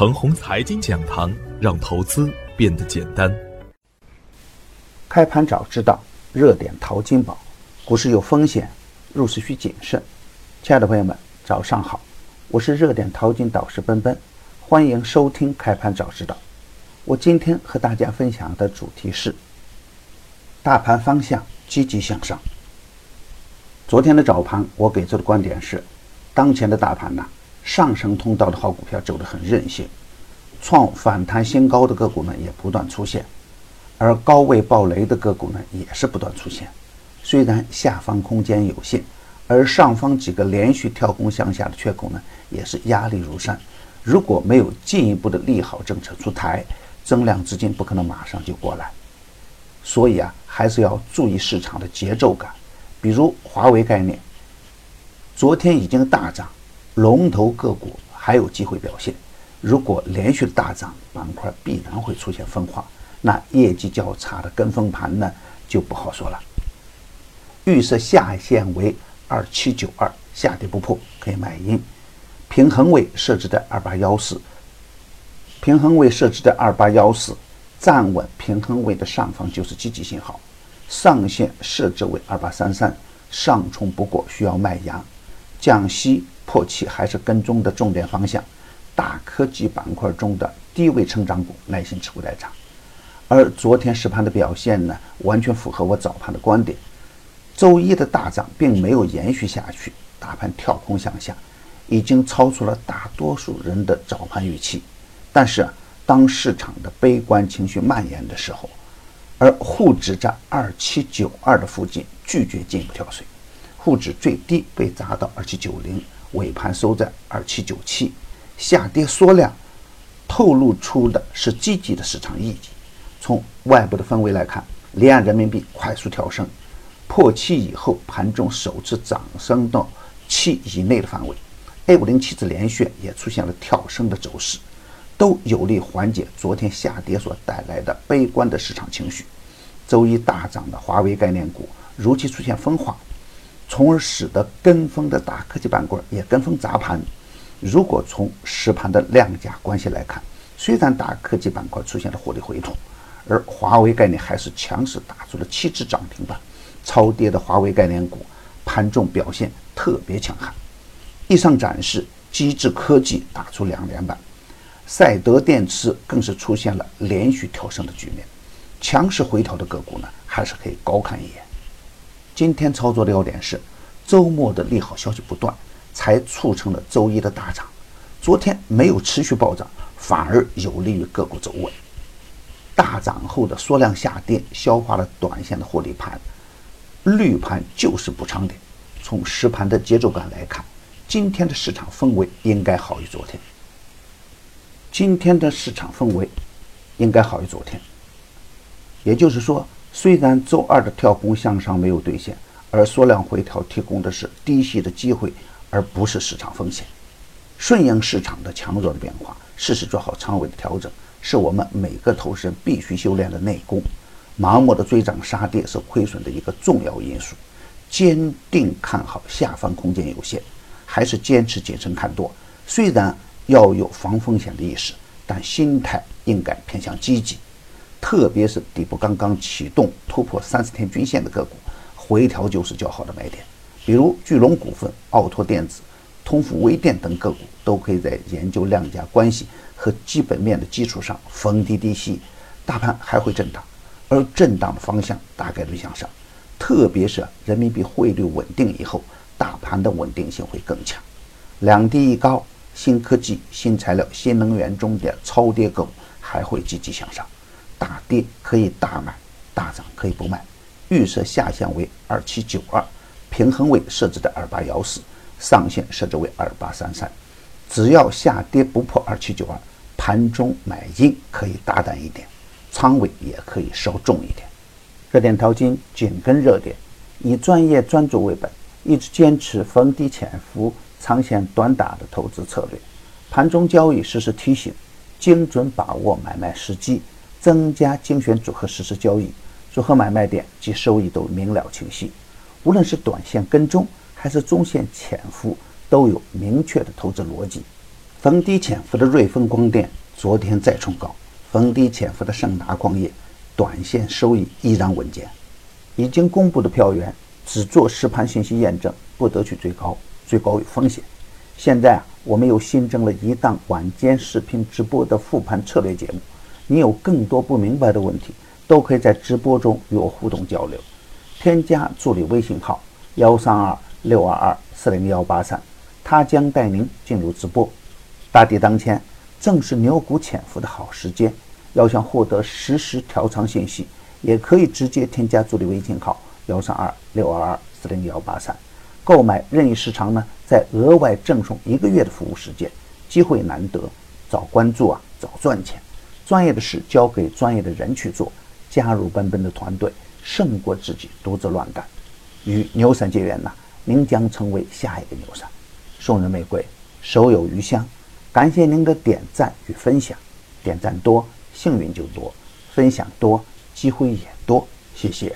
程红财经讲堂，让投资变得简单。开盘早知道，热点淘金宝。股市有风险，入市需谨慎。亲爱的朋友们，早上好，我是热点淘金导师奔奔，欢迎收听开盘早知道。我今天和大家分享的主题是：大盘方向积极向上。昨天的早盘，我给出的观点是，当前的大盘呢，上升通道的好股票走得很韧性，创反弹新高的个股呢也不断出现，而高位暴雷的个股呢也是不断出现。虽然下方空间有限，而上方几个连续跳空向下的缺口呢也是压力如山。如果没有进一步的利好政策出台，增量资金不可能马上就过来。所以啊，还是要注意市场的节奏感。比如华为概念，昨天已经大涨，龙头个股还有机会表现。如果连续大涨，板块必然会出现分化，那业绩较差的跟风盘呢就不好说了。预设下限为二七九二，下跌不破可以买阴。平衡位设置在二八幺四，平衡位设置在二八幺四，站稳平衡位的上方就是积极信号。上限设置为二八三三，上冲不过需要卖阳，降息破期还是跟踪的重点方向。大科技板块中的低位成长股耐心持股待涨。而昨天实盘的表现呢，完全符合我早盘的观点。周一的大涨并没有延续下去，大盘跳空向下，已经超出了大多数人的早盘预期。但是当市场的悲观情绪蔓延的时候，而沪指在二七九二的附近拒绝进一步跳水，沪指最低被砸到二七九零，尾盘收在二七九七，下跌缩量，透露出的是积极的市场意义。从外部的氛围来看，离岸人民币快速跳升，破七以后盘中首次涨升到七以内的范围，A 五零七次连续也出现了跳升的走势。都有力缓解昨天下跌所带来的悲观的市场情绪。周一大涨的华为概念股如期出现分化，从而使得跟风的大科技板块也跟风砸盘。如果从实盘的量价关系来看，虽然大科技板块出现了获利回吐，而华为概念还是强势打出了七只涨停板。超跌的华为概念股盘中表现特别强悍。以上展示，机智科技打出两连板。赛德电池更是出现了连续跳升的局面，强势回调的个股呢，还是可以高看一眼。今天操作的要点是，周末的利好消息不断，才促成了周一的大涨。昨天没有持续暴涨，反而有利于个股走稳。大涨后的缩量下跌，消化了短线的获利盘，绿盘就是补仓点。从实盘的节奏感来看，今天的市场氛围应该好于昨天。今天的市场氛围应该好于昨天，也就是说，虽然周二的跳空向上没有兑现，而缩量回调提供的是低吸的机会，而不是市场风险。顺应市场的强弱的变化，适时做好仓位的调整，是我们每个投资人必须修炼的内功。盲目的追涨杀跌是亏损的一个重要因素。坚定看好下方空间有限，还是坚持谨慎看多。虽然。要有防风险的意识，但心态应该偏向积极，特别是底部刚刚启动、突破三十天均线的个股，回调就是较好的买点。比如巨龙股份、奥拓电子、通富微电等个股，都可以在研究量价关系和基本面的基础上逢低低吸。大盘还会震荡，而震荡的方向大概率向上，特别是人民币汇率稳定以后，大盘的稳定性会更强。两低一高。新科技、新材料、新能源中的超跌个股还会积极向上，大跌可以大买，大涨可以不卖。预设下限为二七九二，平衡位设置在二八幺四，上限设置为二八三三。只要下跌不破二七九二，盘中买进可以大胆一点，仓位也可以稍重一点。热点淘金紧跟热点，以专业专注为本，一直坚持逢低潜伏。长线短打的投资策略，盘中交易实时提醒，精准把握买卖时机，增加精选组合实时交易，组合买卖点及收益都明了清晰。无论是短线跟踪还是中线潜伏，都有明确的投资逻辑。逢低潜伏的瑞丰光电昨天再冲高，逢低潜伏的盛达矿业短线收益依然稳健。已经公布的票源只做实盘信息验证，不得去追高，追高有风险。现在啊，我们又新增了一档晚间视频直播的复盘策略节目，你有更多不明白的问题，都可以在直播中与我互动交流。添加助理微信号幺三二六二二四零幺八三，他将带您进入直播。大敌当前，正是牛股潜伏的好时间。要想获得实时调仓信息，也可以直接添加助理微信号幺三二六二二四零幺八三，购买任意时长呢，再额外赠送一个月的服务时间。机会难得，早关注啊，早赚钱。专业的事交给专业的人去做，加入奔奔的团队，胜过自己独自乱干。与牛散结缘呐，您将成为下一个牛散。送人玫瑰，手有余香。感谢您的点赞与分享，点赞多，幸运就多；分享多，机会也多。谢谢。